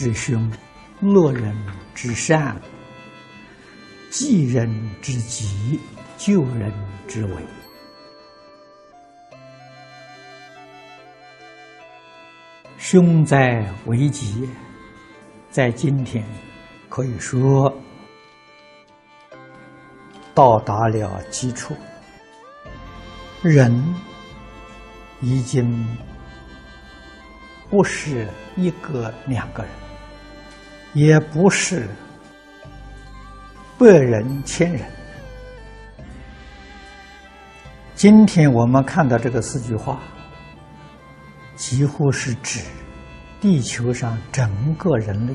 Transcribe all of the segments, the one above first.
命人之凶，乐人之善，济人之急，救人之危。凶灾危急，在今天可以说到达了基础，人已经不是一个两个人，也不是百人千人。今天我们看到这个四句话。几乎是指地球上整个人类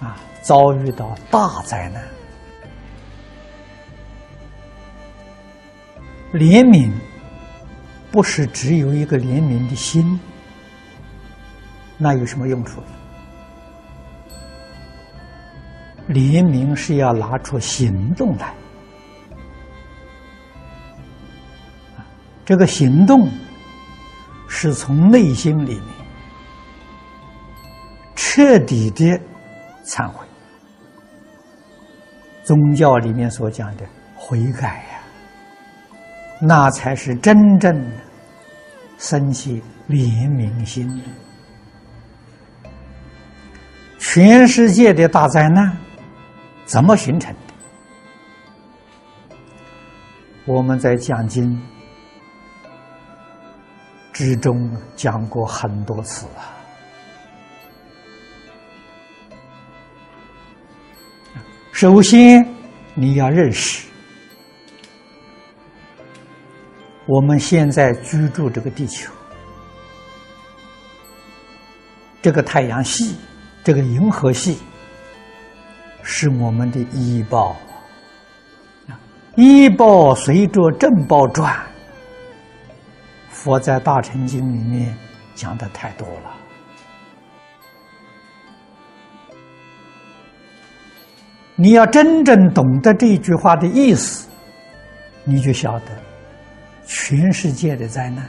啊遭遇到大灾难，怜悯不是只有一个怜悯的心，那有什么用处？怜悯是要拿出行动来，这个行动。是从内心里面彻底的忏悔，宗教里面所讲的悔改呀，那才是真正的生起怜悯心。全世界的大灾难怎么形成的？我们在讲经。之中讲过很多次啊。首先，你要认识，我们现在居住这个地球，这个太阳系，这个银河系，是我们的医报。医报随着正报转。佛在《大乘经》里面讲的太多了，你要真正懂得这句话的意思，你就晓得全世界的灾难、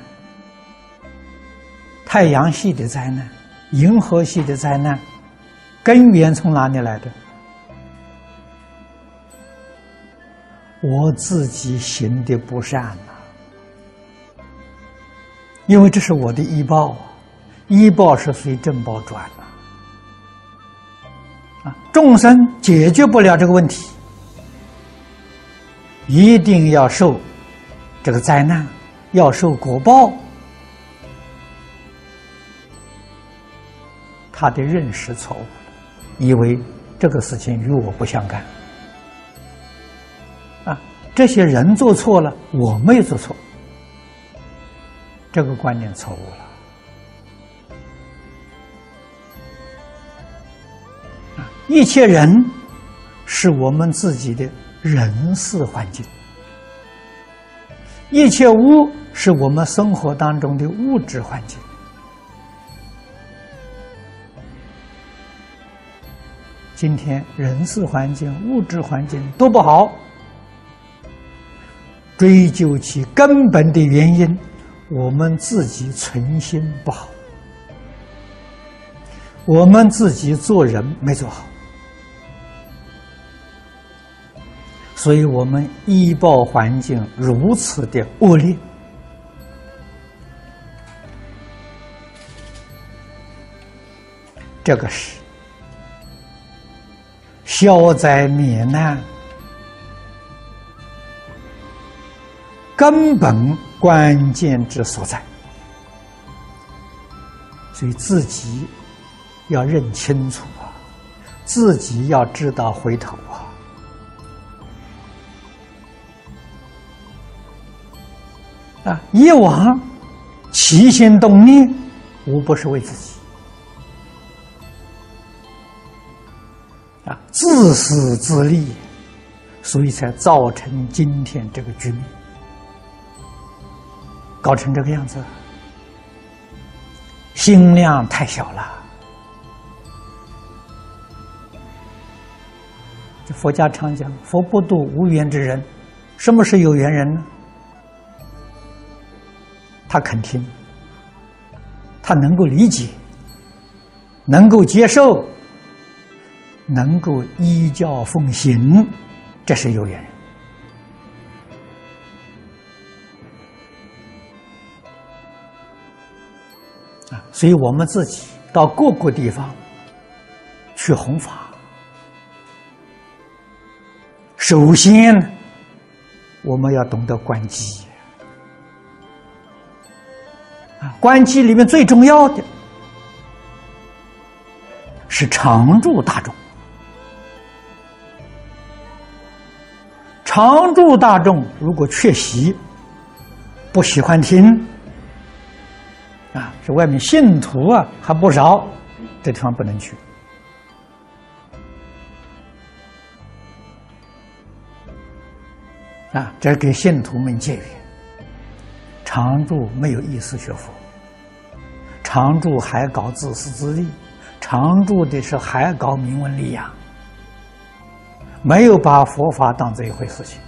太阳系的灾难、银河系的灾难，根源从哪里来的？我自己行的不善呐。因为这是我的医报啊，医报是随正报转的啊。众生解决不了这个问题，一定要受这个灾难，要受果报。他的认识错误，以为这个事情与我不相干啊。这些人做错了，我没有做错。这个观念错误了！一切人是我们自己的人事环境，一切物是我们生活当中的物质环境。今天人事环境、物质环境都不好，追究其根本的原因。我们自己存心不好，我们自己做人没做好，所以我们医报环境如此的恶劣，这个是消灾免难根本。关键之所在，所以自己要认清楚啊，自己要知道回头啊。啊，以往起心动念，无不是为自己啊，自私自利，所以才造成今天这个局面。搞成这个样子，心量太小了。这佛家常讲：“佛不度无缘之人。”什么是有缘人呢？他肯听，他能够理解，能够接受，能够依教奉行，这是有缘人。所以我们自己到各个地方去弘法，首先我们要懂得关机。啊，关机里面最重要的是常住大众，常住大众如果缺席，不喜欢听。是外面信徒啊还不少，这地方不能去。啊，这给信徒们戒律。常住没有意思学佛，常住还搞自私自利，常住的是还搞名闻利养，没有把佛法当这一回事情，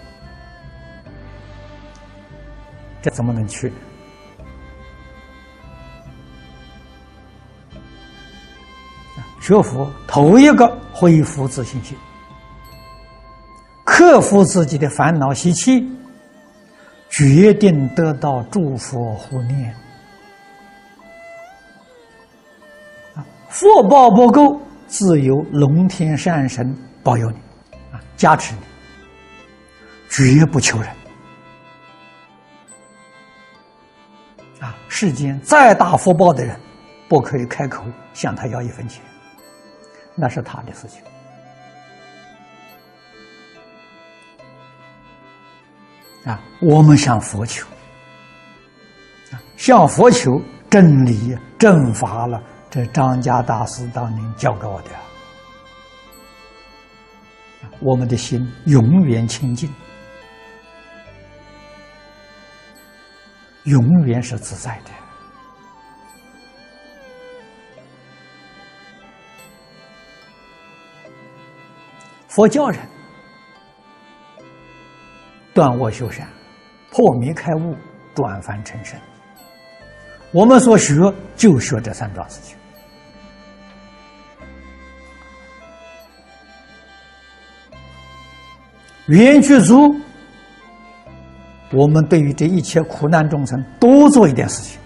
这怎么能去？学佛头一个恢复自信心，克服自己的烦恼习气，决定得到诸佛护念。啊，福报不够，自有龙天善神保佑你，啊，加持你，绝不求人。啊，世间再大福报的人，不可以开口向他要一分钱。那是他的事情啊！我们向佛求，向佛求真理、正法了。这张家大师当年教给我的，我们的心永远清净，永远是自在的。佛教人断恶修善，破迷开悟，转凡成圣。我们所学就学这三桩事情。缘具足，我们对于这一切苦难众生多做一点事情。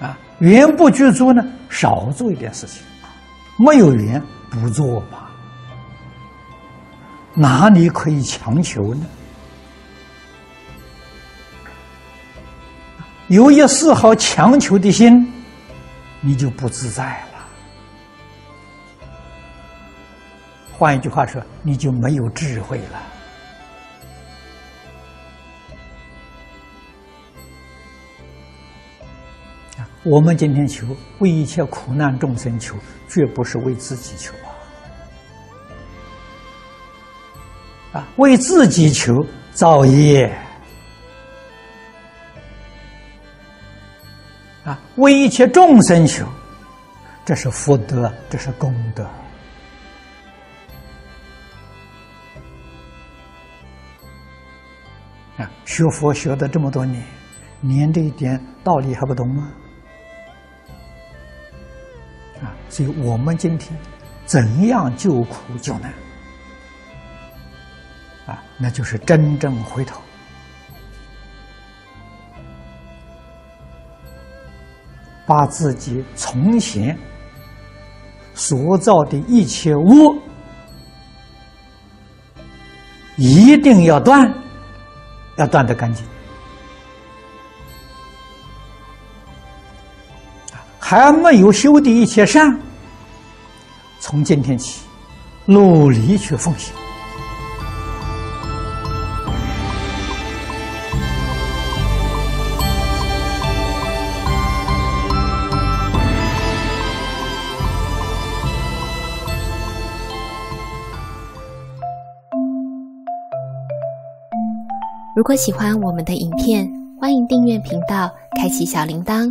啊，缘不具足呢，少做一点事情。没有缘不做吧？哪里可以强求呢？有一丝毫强求的心，你就不自在了。换一句话说，你就没有智慧了。我们今天求为一切苦难众生求，绝不是为自己求啊！啊，为自己求造业啊，为一切众生求，这是福德，这是功德啊！学佛学的这么多年，连这一点道理还不懂吗？所以我们今天怎样救苦救难啊？那就是真正回头，把自己从前所造的一切恶一定要断，要断得干净。还没有修的一切善，从今天起努力去奉行。如果喜欢我们的影片，欢迎订阅频道，开启小铃铛。